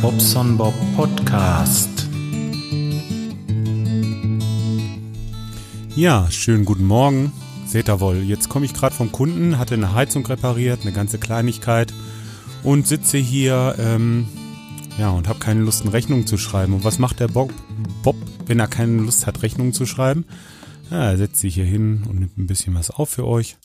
Bobson Bob Podcast. Ja, schönen guten Morgen. Seht ihr wohl, jetzt komme ich gerade vom Kunden, hatte eine Heizung repariert, eine ganze Kleinigkeit und sitze hier, ähm, ja, und habe keine Lust, eine Rechnung zu schreiben. Und was macht der Bob, Bob wenn er keine Lust hat, Rechnungen zu schreiben? Ja, er setzt sich hier hin und nimmt ein bisschen was auf für euch.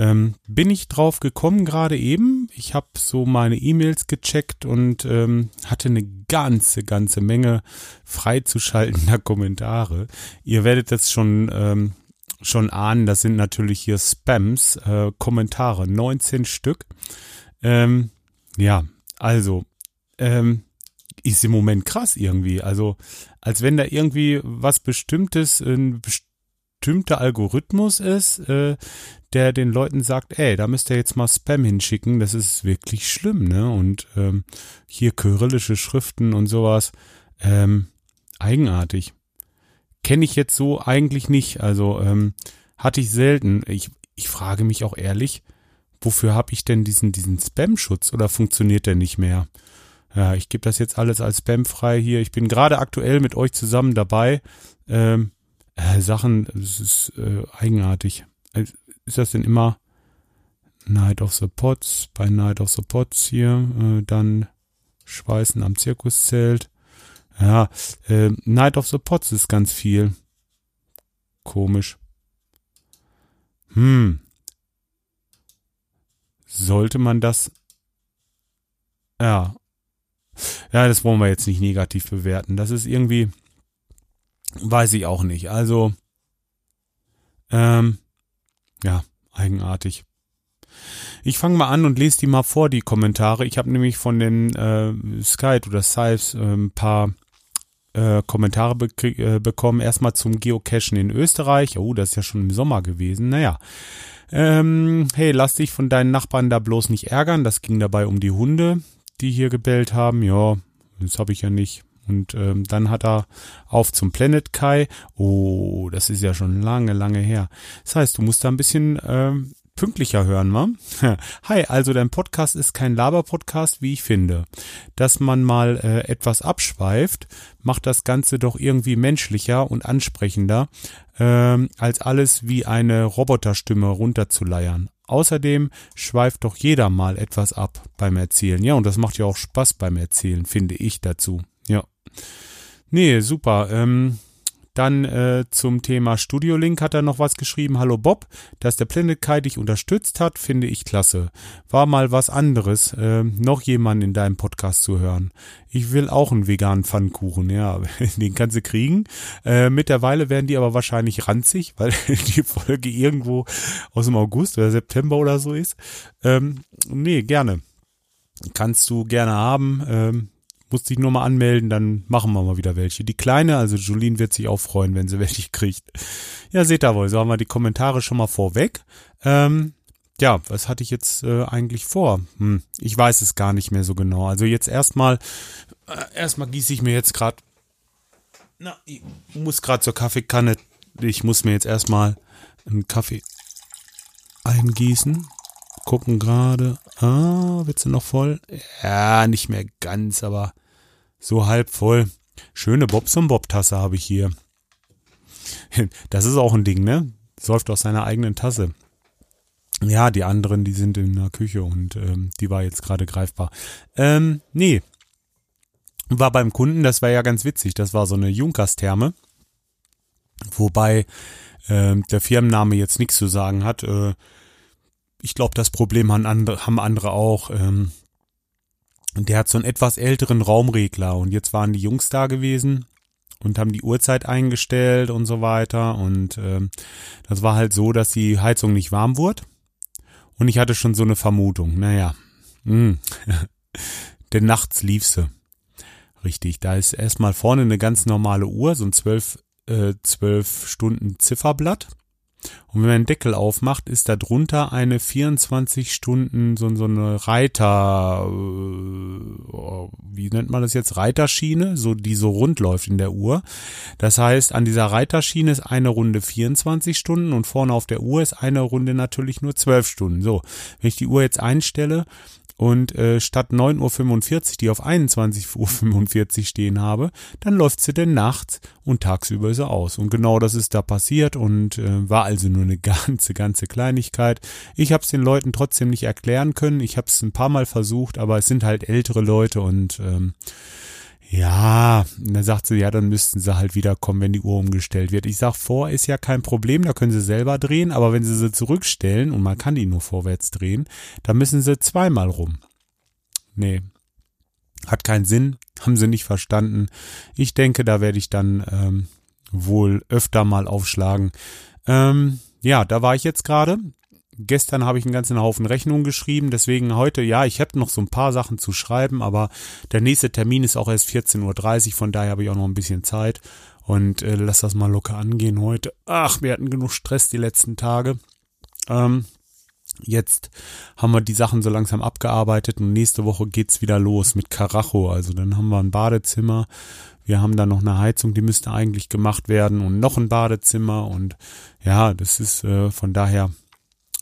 Ähm, bin ich drauf gekommen gerade eben. Ich habe so meine E-Mails gecheckt und ähm, hatte eine ganze, ganze Menge freizuschaltender Kommentare. Ihr werdet das schon, ähm, schon ahnen, das sind natürlich hier Spams, äh, Kommentare, 19 Stück. Ähm, ja, also, ähm, ist im Moment krass irgendwie. Also, als wenn da irgendwie was Bestimmtes, ein bestimmter Algorithmus ist, äh, der den Leuten sagt, ey, da müsst ihr jetzt mal Spam hinschicken, das ist wirklich schlimm, ne? Und ähm, hier kyrillische Schriften und sowas, ähm, eigenartig. Kenne ich jetzt so eigentlich nicht, also ähm, hatte ich selten. Ich, ich frage mich auch ehrlich, wofür habe ich denn diesen, diesen Spam-Schutz oder funktioniert der nicht mehr? Ja, ich gebe das jetzt alles als Spam frei hier. Ich bin gerade aktuell mit euch zusammen dabei. Ähm, äh, Sachen, es ist äh, eigenartig. Also, ist das denn immer Night of the Pots, bei Night of the Pots hier, äh, dann Schweißen am Zirkuszelt. Ja, äh, Night of the Pots ist ganz viel. Komisch. Hm. Sollte man das. Ja. Ja, das wollen wir jetzt nicht negativ bewerten. Das ist irgendwie. Weiß ich auch nicht. Also. Ähm, ja, eigenartig. Ich fange mal an und lese die mal vor, die Kommentare. Ich habe nämlich von den äh, Skype oder Sives äh, ein paar äh, Kommentare be äh, bekommen. Erstmal zum Geocachen in Österreich. Oh, das ist ja schon im Sommer gewesen. Naja. Ähm, hey, lass dich von deinen Nachbarn da bloß nicht ärgern. Das ging dabei um die Hunde, die hier gebellt haben. Ja, das habe ich ja nicht. Und ähm, dann hat er auf zum Planet Kai. Oh, das ist ja schon lange, lange her. Das heißt, du musst da ein bisschen ähm, pünktlicher hören, wa? Hi, also dein Podcast ist kein Laber-Podcast, wie ich finde. Dass man mal äh, etwas abschweift, macht das Ganze doch irgendwie menschlicher und ansprechender, ähm, als alles wie eine Roboterstimme runterzuleiern. Außerdem schweift doch jeder mal etwas ab beim Erzählen. Ja, und das macht ja auch Spaß beim Erzählen, finde ich dazu. Nee, super. Ähm, dann äh, zum Thema Studio Link hat er noch was geschrieben. Hallo Bob, dass der Planet Kai dich unterstützt hat, finde ich klasse. War mal was anderes, äh, noch jemanden in deinem Podcast zu hören. Ich will auch einen veganen Pfannkuchen, ja, den kannst du kriegen. Äh, mittlerweile werden die aber wahrscheinlich ranzig, weil die Folge irgendwo aus dem August oder September oder so ist. Ähm, nee, gerne. Kannst du gerne haben. Ähm, musst dich nur mal anmelden, dann machen wir mal wieder welche. Die Kleine, also Julien wird sich auch freuen, wenn sie welche kriegt. Ja, seht ihr wohl, so haben wir die Kommentare schon mal vorweg. Ähm, ja, was hatte ich jetzt äh, eigentlich vor? Hm, ich weiß es gar nicht mehr so genau. Also jetzt erstmal, äh, erstmal gieße ich mir jetzt gerade, na, ich muss gerade zur Kaffeekanne, ich muss mir jetzt erstmal einen Kaffee eingießen gucken gerade. Ah, wird sie noch voll? Ja, nicht mehr ganz, aber so halb voll. Schöne Bobson Bob Tasse habe ich hier. Das ist auch ein Ding, ne? Säuft aus seiner eigenen Tasse. Ja, die anderen, die sind in der Küche und ähm, die war jetzt gerade greifbar. Ähm, nee. War beim Kunden, das war ja ganz witzig. Das war so eine Junkers-Therme. Wobei äh, der Firmenname jetzt nichts zu sagen hat. Äh, ich glaube, das Problem haben andere, haben andere auch. Ähm, der hat so einen etwas älteren Raumregler und jetzt waren die Jungs da gewesen und haben die Uhrzeit eingestellt und so weiter und ähm, das war halt so, dass die Heizung nicht warm wurde und ich hatte schon so eine Vermutung, naja, mh. denn nachts lief sie. Richtig, da ist erstmal vorne eine ganz normale Uhr, so ein zwölf, äh, zwölf Stunden Zifferblatt und wenn man den Deckel aufmacht, ist da drunter eine 24 Stunden so, so eine Reiter, äh, wie nennt man das jetzt, Reiterschiene, so die so rund läuft in der Uhr. Das heißt, an dieser Reiterschiene ist eine Runde 24 Stunden und vorne auf der Uhr ist eine Runde natürlich nur 12 Stunden. So, wenn ich die Uhr jetzt einstelle und äh, statt 9.45 Uhr, die auf 21.45 Uhr stehen habe, dann läuft sie denn nachts und tagsüber ist er aus. Und genau das ist da passiert und äh, war also nur eine ganze, ganze Kleinigkeit. Ich habe es den Leuten trotzdem nicht erklären können. Ich habe es ein paar Mal versucht, aber es sind halt ältere Leute und ähm, ja, und dann sagt sie, ja, dann müssten sie halt wieder kommen, wenn die Uhr umgestellt wird. Ich sag, vor ist ja kein Problem, da können sie selber drehen, aber wenn sie sie zurückstellen und man kann die nur vorwärts drehen, dann müssen sie zweimal rum. Nee, hat keinen Sinn, haben sie nicht verstanden. Ich denke, da werde ich dann ähm, wohl öfter mal aufschlagen. Ähm, ja, da war ich jetzt gerade. Gestern habe ich einen ganzen Haufen Rechnungen geschrieben, deswegen heute, ja, ich habe noch so ein paar Sachen zu schreiben, aber der nächste Termin ist auch erst 14.30 Uhr, von daher habe ich auch noch ein bisschen Zeit und äh, lass das mal locker angehen heute. Ach, wir hatten genug Stress die letzten Tage. Ähm, jetzt haben wir die Sachen so langsam abgearbeitet und nächste Woche geht's wieder los mit Karacho. Also dann haben wir ein Badezimmer, wir haben da noch eine Heizung, die müsste eigentlich gemacht werden und noch ein Badezimmer und ja, das ist äh, von daher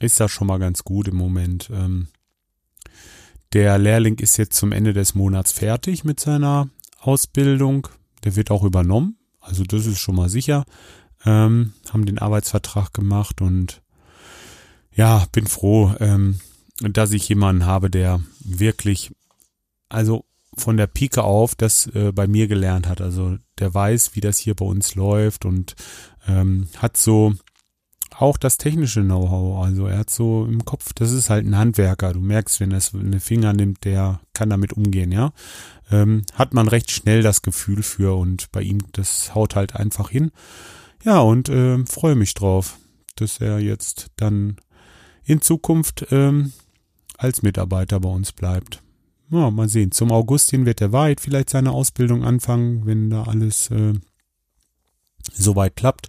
ist das schon mal ganz gut im Moment. Ähm, der Lehrling ist jetzt zum Ende des Monats fertig mit seiner Ausbildung. Der wird auch übernommen. Also das ist schon mal sicher. Ähm, haben den Arbeitsvertrag gemacht und ja, bin froh, ähm, dass ich jemanden habe, der wirklich, also von der Pike auf das äh, bei mir gelernt hat. Also der weiß, wie das hier bei uns läuft und ähm, hat so auch das technische Know-how. Also er hat so im Kopf, das ist halt ein Handwerker. Du merkst, wenn er eine Finger nimmt, der kann damit umgehen, ja. Ähm, hat man recht schnell das Gefühl für und bei ihm, das haut halt einfach hin. Ja, und äh, freue mich drauf, dass er jetzt dann in Zukunft ähm, als Mitarbeiter bei uns bleibt. Ja, mal sehen. Zum Augustin wird er weit vielleicht seine Ausbildung anfangen, wenn da alles äh, soweit klappt,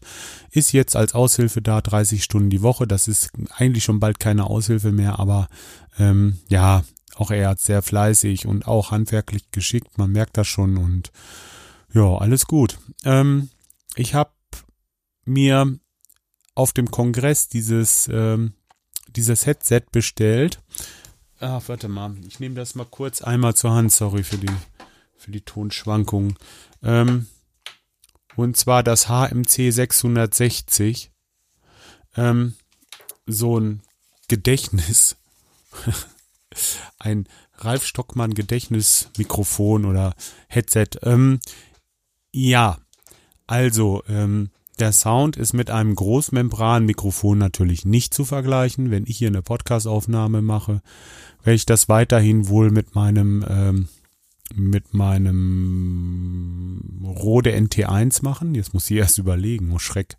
ist jetzt als Aushilfe da 30 Stunden die Woche. Das ist eigentlich schon bald keine Aushilfe mehr, aber ähm, ja, auch er hat sehr fleißig und auch handwerklich geschickt. Man merkt das schon und ja, alles gut. Ähm, ich habe mir auf dem Kongress dieses ähm, dieses Headset bestellt. Ah, warte mal, ich nehme das mal kurz einmal zur Hand. Sorry für die für die Tonschwankungen. Ähm, und zwar das HMC 660. Ähm, so ein Gedächtnis. ein Ralf Stockmann Gedächtnismikrofon oder Headset. Ähm, ja, also ähm, der Sound ist mit einem Großmembranmikrofon natürlich nicht zu vergleichen. Wenn ich hier eine Podcastaufnahme mache, werde ich das weiterhin wohl mit meinem ähm, mit meinem Rode NT1 machen. Jetzt muss ich erst überlegen, oh Schreck.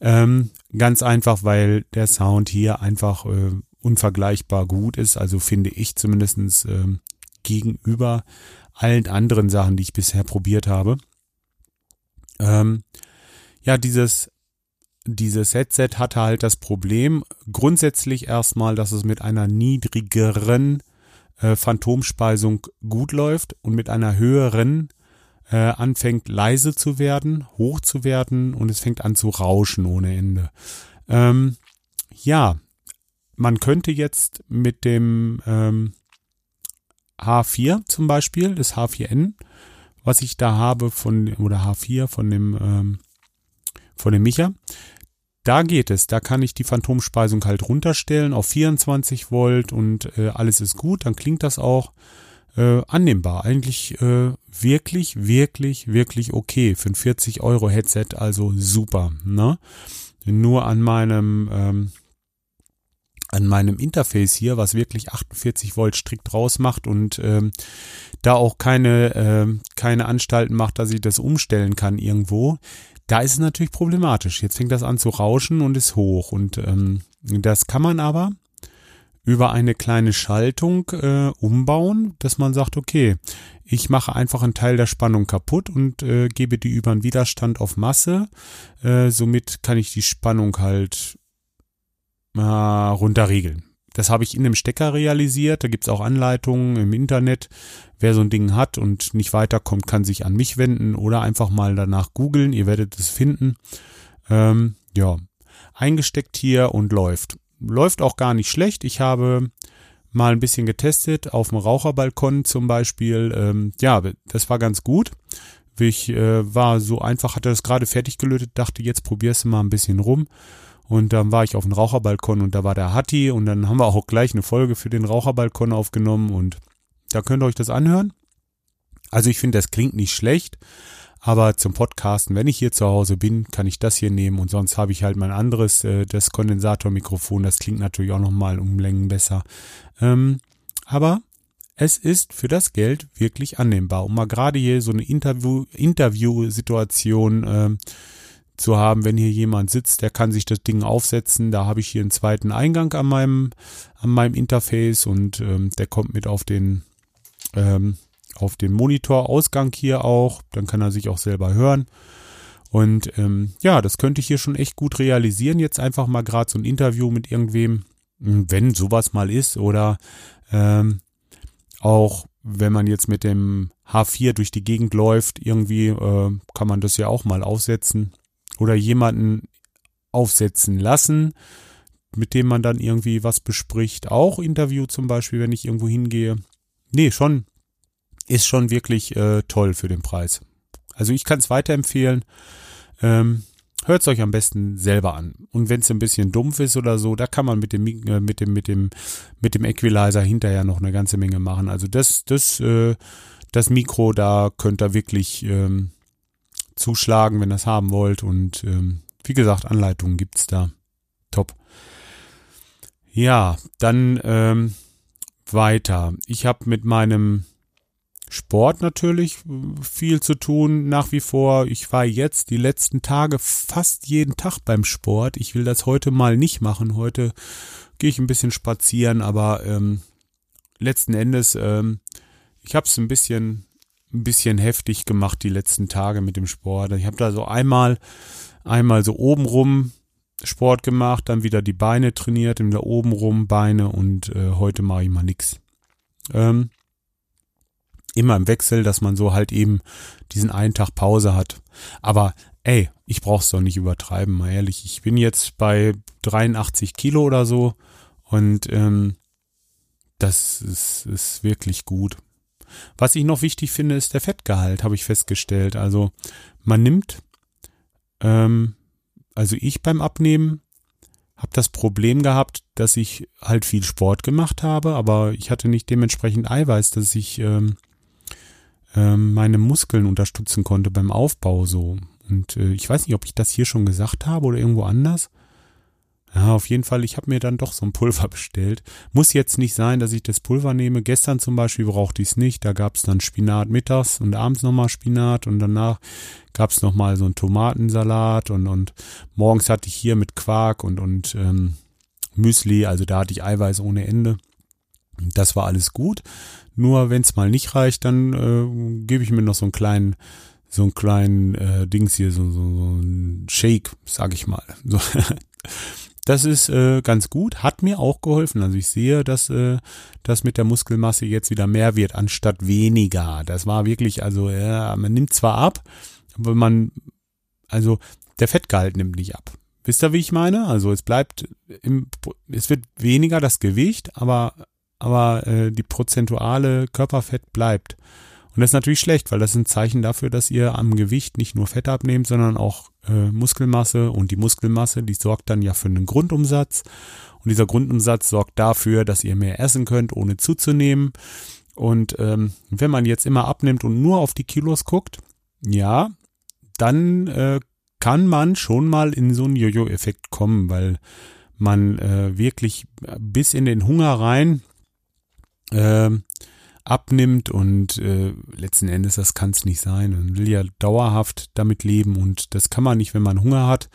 Ähm, ganz einfach, weil der Sound hier einfach äh, unvergleichbar gut ist. Also finde ich zumindestens äh, gegenüber allen anderen Sachen, die ich bisher probiert habe. Ähm, ja, dieses dieses Headset hatte halt das Problem, grundsätzlich erstmal, dass es mit einer niedrigeren äh, Phantomspeisung gut läuft und mit einer höheren äh, anfängt leise zu werden, hoch zu werden und es fängt an zu rauschen ohne Ende. Ähm, ja, man könnte jetzt mit dem ähm, H4 zum Beispiel, das H4N, was ich da habe von oder H4 von dem ähm, von dem Micha, da geht es. Da kann ich die Phantomspeisung halt runterstellen auf 24 Volt und äh, alles ist gut. Dann klingt das auch äh, annehmbar. Eigentlich äh, wirklich, wirklich, wirklich okay für ein 40 Euro Headset. Also super. Ne? Nur an meinem ähm, an meinem Interface hier, was wirklich 48 Volt strikt rausmacht und ähm, da auch keine, äh, keine Anstalten macht, dass ich das umstellen kann irgendwo, da ist es natürlich problematisch. Jetzt fängt das an zu rauschen und ist hoch. Und ähm, das kann man aber über eine kleine Schaltung äh, umbauen, dass man sagt, okay, ich mache einfach einen Teil der Spannung kaputt und äh, gebe die über einen Widerstand auf Masse. Äh, somit kann ich die Spannung halt äh, runterregeln. Das habe ich in dem Stecker realisiert. Da gibt's auch Anleitungen im Internet. Wer so ein Ding hat und nicht weiterkommt, kann sich an mich wenden oder einfach mal danach googeln. Ihr werdet es finden. Ähm, ja, eingesteckt hier und läuft. Läuft auch gar nicht schlecht. Ich habe mal ein bisschen getestet, auf dem Raucherbalkon zum Beispiel. Ähm, ja, das war ganz gut. Ich äh, war so einfach, hatte das gerade fertig gelötet, dachte, jetzt probierst du mal ein bisschen rum. Und dann war ich auf dem Raucherbalkon und da war der Hatti und dann haben wir auch gleich eine Folge für den Raucherbalkon aufgenommen und da könnt ihr euch das anhören. Also ich finde, das klingt nicht schlecht, aber zum Podcasten, wenn ich hier zu Hause bin, kann ich das hier nehmen und sonst habe ich halt mein anderes, äh, das Kondensatormikrofon. Das klingt natürlich auch nochmal um Längen besser. Ähm, aber es ist für das Geld wirklich annehmbar. Um mal gerade hier so eine Interview, Interview-Situation äh, zu haben, wenn hier jemand sitzt, der kann sich das Ding aufsetzen. Da habe ich hier einen zweiten Eingang an meinem, an meinem Interface und ähm, der kommt mit auf den ähm, auf den Monitorausgang hier auch. Dann kann er sich auch selber hören. Und ähm, ja, das könnte ich hier schon echt gut realisieren. Jetzt einfach mal gerade so ein Interview mit irgendwem, wenn sowas mal ist. Oder ähm, auch wenn man jetzt mit dem H4 durch die Gegend läuft, irgendwie äh, kann man das ja auch mal aufsetzen. Oder jemanden aufsetzen lassen, mit dem man dann irgendwie was bespricht. Auch Interview zum Beispiel, wenn ich irgendwo hingehe. Nee, schon ist schon wirklich äh, toll für den Preis. Also ich kann es weiterempfehlen. Ähm, Hört es euch am besten selber an. Und wenn es ein bisschen dumpf ist oder so, da kann man mit dem äh, mit dem mit dem mit dem Equalizer hinterher noch eine ganze Menge machen. Also das das äh, das Mikro, da könnt ihr wirklich ähm, zuschlagen, wenn ihr es haben wollt. Und ähm, wie gesagt, Anleitungen gibt's da. Top. Ja, dann ähm, weiter. Ich habe mit meinem Sport natürlich äh, viel zu tun nach wie vor. Ich war jetzt die letzten Tage fast jeden Tag beim Sport. Ich will das heute mal nicht machen. Heute gehe ich ein bisschen spazieren, aber ähm, letzten Endes, ähm, ich habe es ein bisschen, ein bisschen heftig gemacht die letzten Tage mit dem Sport. Ich habe da so einmal, einmal so obenrum Sport gemacht, dann wieder die Beine trainiert, dann wieder obenrum Beine und äh, heute mache ich mal nix. Ähm, immer im Wechsel, dass man so halt eben diesen einen Tag Pause hat. Aber ey, ich brauch's doch nicht übertreiben, mal ehrlich. Ich bin jetzt bei 83 Kilo oder so und ähm, das ist, ist wirklich gut. Was ich noch wichtig finde, ist der Fettgehalt, habe ich festgestellt. Also man nimmt, ähm, also ich beim Abnehmen habe das Problem gehabt, dass ich halt viel Sport gemacht habe, aber ich hatte nicht dementsprechend Eiweiß, dass ich ähm, ähm, meine Muskeln unterstützen konnte beim Aufbau so. Und äh, ich weiß nicht, ob ich das hier schon gesagt habe oder irgendwo anders. Ja, auf jeden Fall, ich habe mir dann doch so ein Pulver bestellt. Muss jetzt nicht sein, dass ich das Pulver nehme. Gestern zum Beispiel brauchte ich es nicht. Da gab es dann Spinat mittags und abends nochmal Spinat und danach gab es nochmal so einen Tomatensalat und, und morgens hatte ich hier mit Quark und, und ähm, Müsli, also da hatte ich Eiweiß ohne Ende. Das war alles gut. Nur wenn es mal nicht reicht, dann äh, gebe ich mir noch so einen kleinen, so einen kleinen äh, Dings hier, so, so, so ein Shake, sag ich mal. So. Das ist äh, ganz gut, hat mir auch geholfen. Also ich sehe, dass äh, das mit der Muskelmasse jetzt wieder mehr wird, anstatt weniger. Das war wirklich, also ja, man nimmt zwar ab, aber man, also der Fettgehalt nimmt nicht ab. Wisst ihr, wie ich meine? Also es bleibt, im, es wird weniger das Gewicht, aber aber äh, die prozentuale Körperfett bleibt. Und das ist natürlich schlecht, weil das ist ein Zeichen dafür, dass ihr am Gewicht nicht nur Fett abnehmt, sondern auch äh, Muskelmasse. Und die Muskelmasse, die sorgt dann ja für einen Grundumsatz. Und dieser Grundumsatz sorgt dafür, dass ihr mehr essen könnt, ohne zuzunehmen. Und ähm, wenn man jetzt immer abnimmt und nur auf die Kilos guckt, ja, dann äh, kann man schon mal in so einen Jojo-Effekt kommen, weil man äh, wirklich bis in den Hunger rein äh, abnimmt und äh, letzten Endes, das kann es nicht sein. Man will ja dauerhaft damit leben und das kann man nicht, wenn man Hunger hat.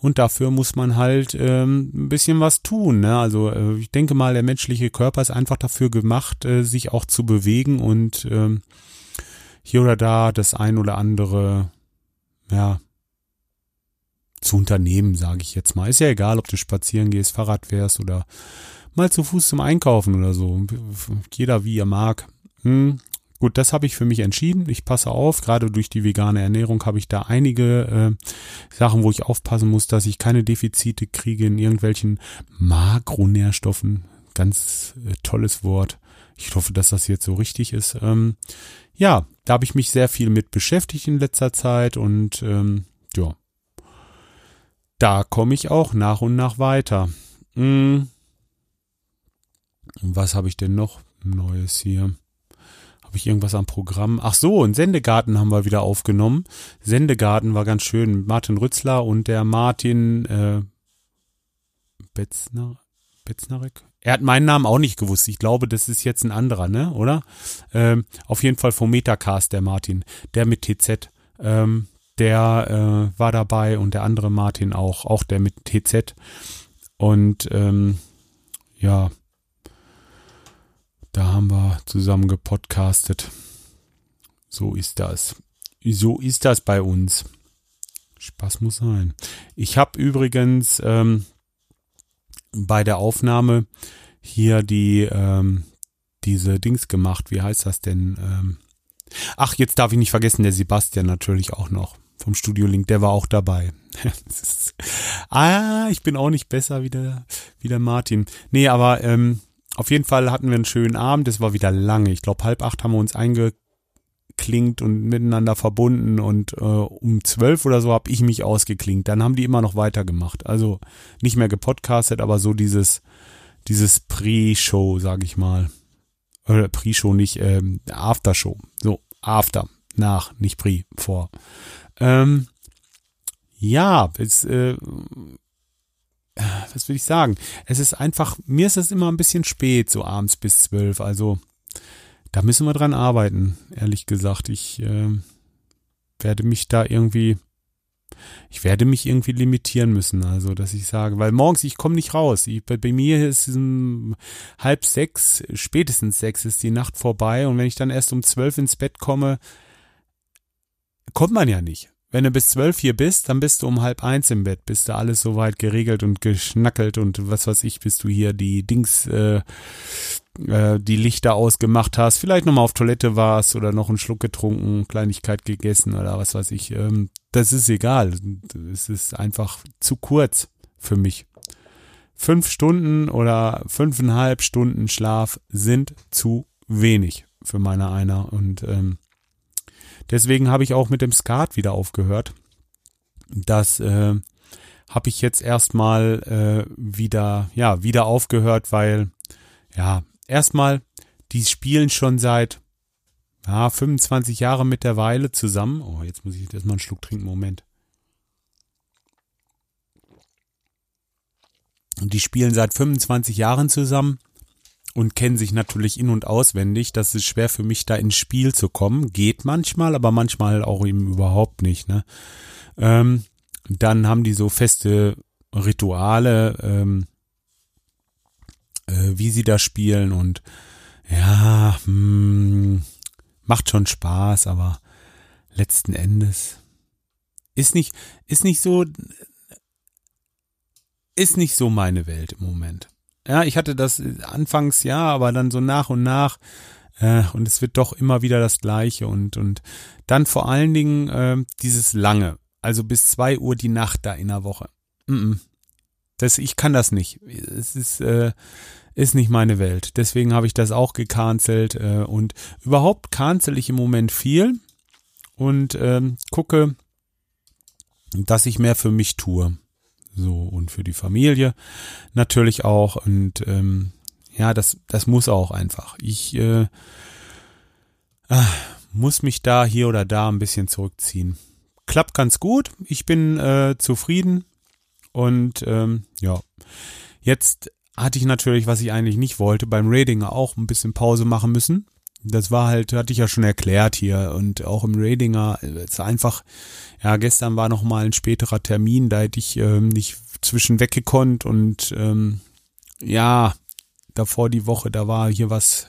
Und dafür muss man halt ähm, ein bisschen was tun. Ne? Also äh, ich denke mal, der menschliche Körper ist einfach dafür gemacht, äh, sich auch zu bewegen und ähm, hier oder da das ein oder andere, ja, zu unternehmen, sage ich jetzt mal. Ist ja egal, ob du spazieren gehst, Fahrrad fährst oder mal zu Fuß zum Einkaufen oder so. Jeder wie er mag. Hm. Gut, das habe ich für mich entschieden. Ich passe auf, gerade durch die vegane Ernährung habe ich da einige äh, Sachen, wo ich aufpassen muss, dass ich keine Defizite kriege in irgendwelchen Makronährstoffen. ganz äh, tolles Wort. Ich hoffe, dass das jetzt so richtig ist. Ähm, ja, da habe ich mich sehr viel mit beschäftigt in letzter Zeit und ähm, ja, da komme ich auch nach und nach weiter. Hm. Was habe ich denn noch Neues hier? Habe ich irgendwas am Programm? Ach so, ein Sendegarten haben wir wieder aufgenommen. Sendegarten war ganz schön. Martin Rützler und der Martin äh, Betzner, Betznarek? Er hat meinen Namen auch nicht gewusst. Ich glaube, das ist jetzt ein anderer, ne? Oder? Ähm, auf jeden Fall vom Metacast, der Martin. Der mit TZ. Ähm, der äh, war dabei und der andere Martin auch. Auch der mit TZ. Und ähm, ja, da haben wir zusammen gepodcastet. So ist das. So ist das bei uns. Spaß muss sein. Ich habe übrigens ähm, bei der Aufnahme hier die ähm, diese Dings gemacht. Wie heißt das denn? Ähm, ach, jetzt darf ich nicht vergessen, der Sebastian natürlich auch noch vom Studio Link, der war auch dabei. ah, ich bin auch nicht besser wie der, wie der Martin. Nee, aber ähm, auf jeden Fall hatten wir einen schönen Abend. Es war wieder lange. Ich glaube, halb acht haben wir uns eingeklinkt und miteinander verbunden und äh, um zwölf oder so habe ich mich ausgeklinkt. Dann haben die immer noch weitergemacht. Also nicht mehr gepodcastet, aber so dieses, dieses Pre-Show, sag ich mal. Oder Pre-Show nicht, ähm, After-Show. So, After, nach, nicht Pre, vor. Ähm, ja, es, äh, was will ich sagen? Es ist einfach, mir ist es immer ein bisschen spät, so abends bis zwölf. Also da müssen wir dran arbeiten, ehrlich gesagt. Ich äh, werde mich da irgendwie, ich werde mich irgendwie limitieren müssen. Also, dass ich sage, weil morgens, ich komme nicht raus. Ich, bei, bei, mir ist es um halb sechs, spätestens sechs ist die Nacht vorbei. Und wenn ich dann erst um zwölf ins Bett komme, kommt man ja nicht. Wenn du bis zwölf hier bist, dann bist du um halb eins im Bett, bist du alles soweit geregelt und geschnackelt und was weiß ich, bis du hier die Dings, äh, äh, die Lichter ausgemacht hast, vielleicht nochmal auf Toilette warst oder noch einen Schluck getrunken, Kleinigkeit gegessen oder was weiß ich. Ähm, das ist egal. Es ist einfach zu kurz für mich. Fünf Stunden oder fünfeinhalb Stunden Schlaf sind zu wenig für meine einer und ähm, Deswegen habe ich auch mit dem Skat wieder aufgehört. Das äh, habe ich jetzt erstmal äh, wieder, ja, wieder aufgehört, weil, ja, erstmal, die spielen schon seit ja, 25 Jahre mittlerweile zusammen. Oh, jetzt muss ich erstmal einen Schluck trinken, Moment. Und die spielen seit 25 Jahren zusammen und kennen sich natürlich in- und auswendig. Das ist schwer für mich, da ins Spiel zu kommen. Geht manchmal, aber manchmal auch eben überhaupt nicht. Ne? Ähm, dann haben die so feste Rituale, ähm, äh, wie sie da spielen und ja, mh, hm, macht schon Spaß, aber letzten Endes ist nicht, ist nicht so, ist nicht so meine Welt im Moment. Ja, ich hatte das anfangs ja, aber dann so nach und nach äh, und es wird doch immer wieder das Gleiche und und dann vor allen Dingen äh, dieses lange, also bis zwei Uhr die Nacht da in der Woche. Mm -mm. Das, ich kann das nicht. Es ist äh, ist nicht meine Welt. Deswegen habe ich das auch gecancelt äh, und überhaupt cancel ich im Moment viel und ähm, gucke, dass ich mehr für mich tue. So, und für die Familie natürlich auch. Und ähm, ja, das, das muss auch einfach. Ich äh, äh, muss mich da hier oder da ein bisschen zurückziehen. Klappt ganz gut. Ich bin äh, zufrieden. Und ähm, ja, jetzt hatte ich natürlich, was ich eigentlich nicht wollte, beim Rating auch ein bisschen Pause machen müssen. Das war halt, hatte ich ja schon erklärt hier und auch im Radinger, es ist einfach, ja, gestern war noch mal ein späterer Termin, da hätte ich ähm, nicht zwischen weggekonnt und ähm, ja, davor die Woche, da war hier was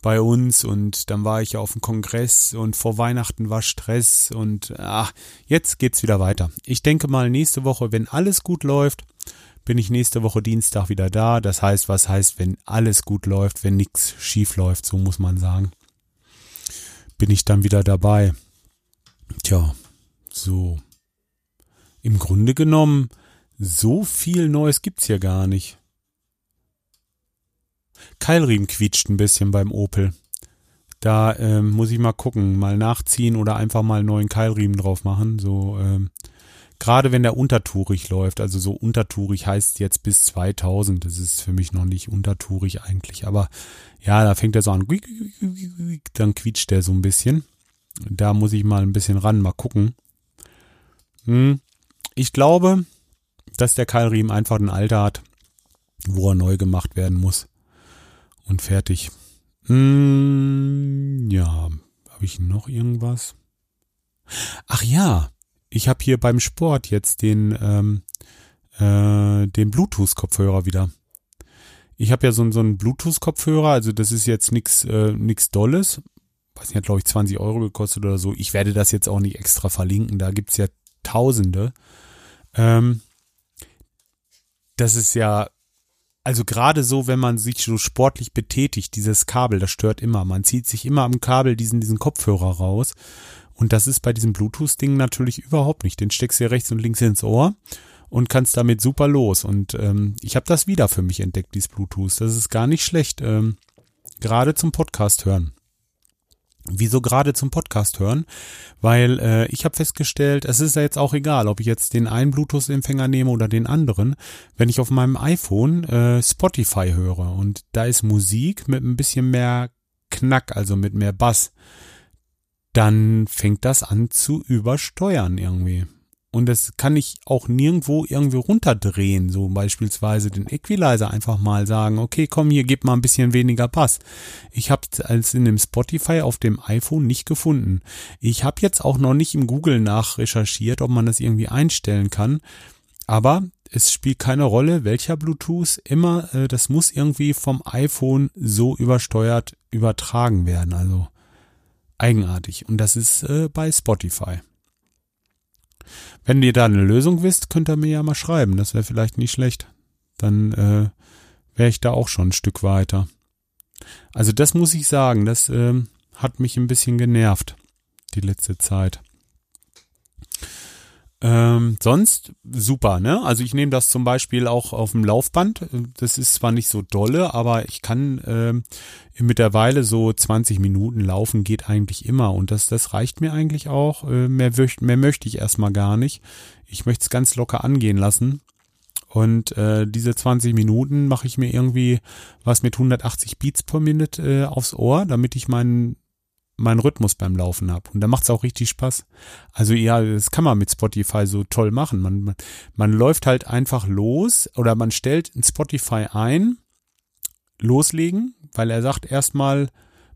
bei uns und dann war ich auf dem Kongress und vor Weihnachten war Stress und ach, jetzt geht's wieder weiter. Ich denke mal nächste Woche, wenn alles gut läuft, bin ich nächste Woche Dienstag wieder da. Das heißt, was heißt, wenn alles gut läuft, wenn nichts schief läuft, so muss man sagen, bin ich dann wieder dabei. Tja, so. Im Grunde genommen, so viel Neues gibt's hier gar nicht. Keilriemen quietscht ein bisschen beim Opel. Da ähm, muss ich mal gucken, mal nachziehen oder einfach mal einen neuen Keilriemen drauf machen. So, ähm, gerade wenn der untertourig läuft, also so untertourig heißt jetzt bis 2000, das ist für mich noch nicht untertourig eigentlich, aber ja, da fängt er so an, dann quietscht der so ein bisschen. Da muss ich mal ein bisschen ran, mal gucken. Hm. Ich glaube, dass der Keilriemen einfach ein Alter hat, wo er neu gemacht werden muss. Und fertig. Hm, ja, habe ich noch irgendwas? Ach ja, ich habe hier beim Sport jetzt den ähm, äh, den Bluetooth-Kopfhörer wieder. Ich habe ja so, so einen Bluetooth-Kopfhörer, also das ist jetzt nix äh, nix Dolles. Weiß nicht, hat glaube ich 20 Euro gekostet oder so. Ich werde das jetzt auch nicht extra verlinken, da gibt's ja Tausende. Ähm, das ist ja, also gerade so, wenn man sich so sportlich betätigt, dieses Kabel, das stört immer. Man zieht sich immer am Kabel diesen, diesen Kopfhörer raus. Und das ist bei diesem Bluetooth-Ding natürlich überhaupt nicht. Den steckst du ja rechts und links ins Ohr und kannst damit super los. Und ähm, ich habe das wieder für mich entdeckt, dieses Bluetooth. Das ist gar nicht schlecht, ähm, gerade zum Podcast hören. Wieso gerade zum Podcast hören? Weil äh, ich habe festgestellt, es ist ja jetzt auch egal, ob ich jetzt den einen Bluetooth-Empfänger nehme oder den anderen, wenn ich auf meinem iPhone äh, Spotify höre und da ist Musik mit ein bisschen mehr Knack, also mit mehr Bass, dann fängt das an zu übersteuern irgendwie. Und das kann ich auch nirgendwo irgendwie runterdrehen. So beispielsweise den Equalizer einfach mal sagen, okay, komm hier, gib mal ein bisschen weniger Bass. Ich habe es als in dem Spotify auf dem iPhone nicht gefunden. Ich habe jetzt auch noch nicht im Google nachrecherchiert, ob man das irgendwie einstellen kann. Aber es spielt keine Rolle, welcher Bluetooth immer, äh, das muss irgendwie vom iPhone so übersteuert übertragen werden. Also eigenartig. Und das ist äh, bei Spotify. Wenn ihr da eine Lösung wisst, könnt ihr mir ja mal schreiben. Das wäre vielleicht nicht schlecht. Dann äh, wäre ich da auch schon ein Stück weiter. Also das muss ich sagen, das äh, hat mich ein bisschen genervt die letzte Zeit. Ähm, sonst super, ne? Also ich nehme das zum Beispiel auch auf dem Laufband. Das ist zwar nicht so dolle, aber ich kann ähm, mittlerweile so 20 Minuten laufen geht eigentlich immer und das, das reicht mir eigentlich auch. Äh, mehr, mehr möchte ich erstmal gar nicht. Ich möchte es ganz locker angehen lassen. Und äh, diese 20 Minuten mache ich mir irgendwie was mit 180 Beats per Minute äh, aufs Ohr, damit ich meinen meinen Rhythmus beim Laufen habe. Und da macht's auch richtig Spaß. Also ja, das kann man mit Spotify so toll machen. Man, man, man läuft halt einfach los oder man stellt in Spotify ein, loslegen, weil er sagt erstmal,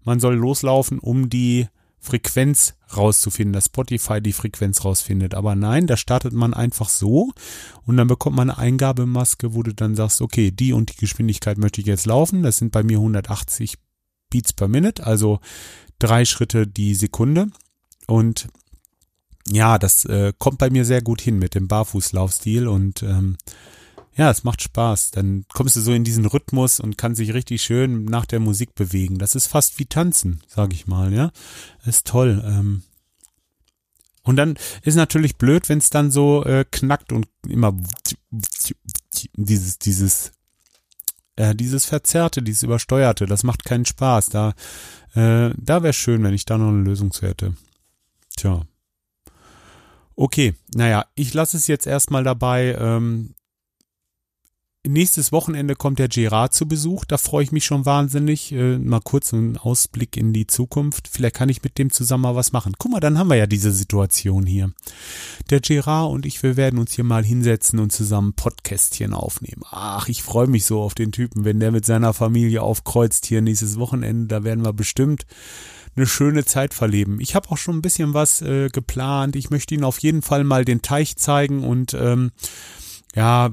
man soll loslaufen, um die Frequenz rauszufinden, dass Spotify die Frequenz rausfindet. Aber nein, da startet man einfach so und dann bekommt man eine Eingabemaske, wo du dann sagst, okay, die und die Geschwindigkeit möchte ich jetzt laufen. Das sind bei mir 180 Beats per Minute, also drei Schritte die Sekunde. Und ja, das äh, kommt bei mir sehr gut hin mit dem Barfußlaufstil und ähm, ja, es macht Spaß. Dann kommst du so in diesen Rhythmus und kannst sich richtig schön nach der Musik bewegen. Das ist fast wie Tanzen, sag ich mal, ja. Ist toll. Ähm. Und dann ist natürlich blöd, wenn es dann so äh, knackt und immer dieses, dieses äh, dieses Verzerrte, dieses Übersteuerte, das macht keinen Spaß. Da, äh, da wäre schön, wenn ich da noch eine Lösung zu hätte. Tja. Okay, naja, ich lasse es jetzt erstmal dabei. Ähm, Nächstes Wochenende kommt der Gerard zu Besuch. Da freue ich mich schon wahnsinnig. Äh, mal kurz einen Ausblick in die Zukunft. Vielleicht kann ich mit dem zusammen mal was machen. Guck mal, dann haben wir ja diese Situation hier. Der Gerard und ich, wir werden uns hier mal hinsetzen und zusammen Podcastchen aufnehmen. Ach, ich freue mich so auf den Typen, wenn der mit seiner Familie aufkreuzt hier nächstes Wochenende. Da werden wir bestimmt eine schöne Zeit verleben. Ich habe auch schon ein bisschen was äh, geplant. Ich möchte Ihnen auf jeden Fall mal den Teich zeigen und ähm, ja,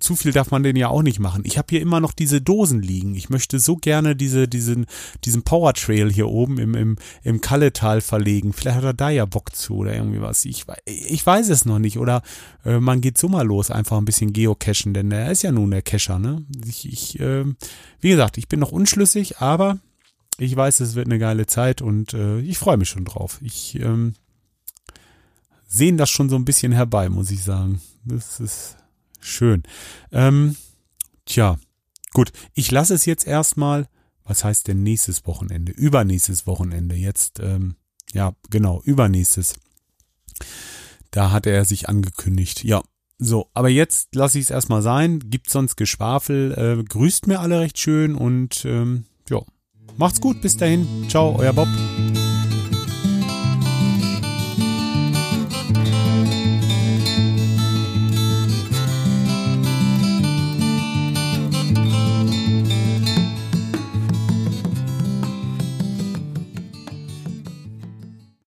zu viel darf man den ja auch nicht machen. Ich habe hier immer noch diese Dosen liegen. Ich möchte so gerne diese, diesen, diesen Power Trail hier oben im, im, im Kalletal verlegen. Vielleicht hat er da ja Bock zu oder irgendwie was. Ich, ich weiß es noch nicht. Oder äh, man geht so mal los, einfach ein bisschen geocachen, denn er ist ja nun der Cacher, ne? Ich, ich äh, wie gesagt, ich bin noch unschlüssig, aber ich weiß, es wird eine geile Zeit und äh, ich freue mich schon drauf. Ich ähm, sehen das schon so ein bisschen herbei, muss ich sagen. Das ist Schön. Ähm, tja, Gut, ich lasse es jetzt erstmal. Was heißt denn nächstes Wochenende? Übernächstes Wochenende. Jetzt, ähm, ja, genau, übernächstes. Da hatte er sich angekündigt. Ja, so, aber jetzt lasse ich es erstmal sein. Gibt sonst Geschwafel. Äh, grüßt mir alle recht schön und ähm, ja, macht's gut. Bis dahin. Ciao, euer Bob.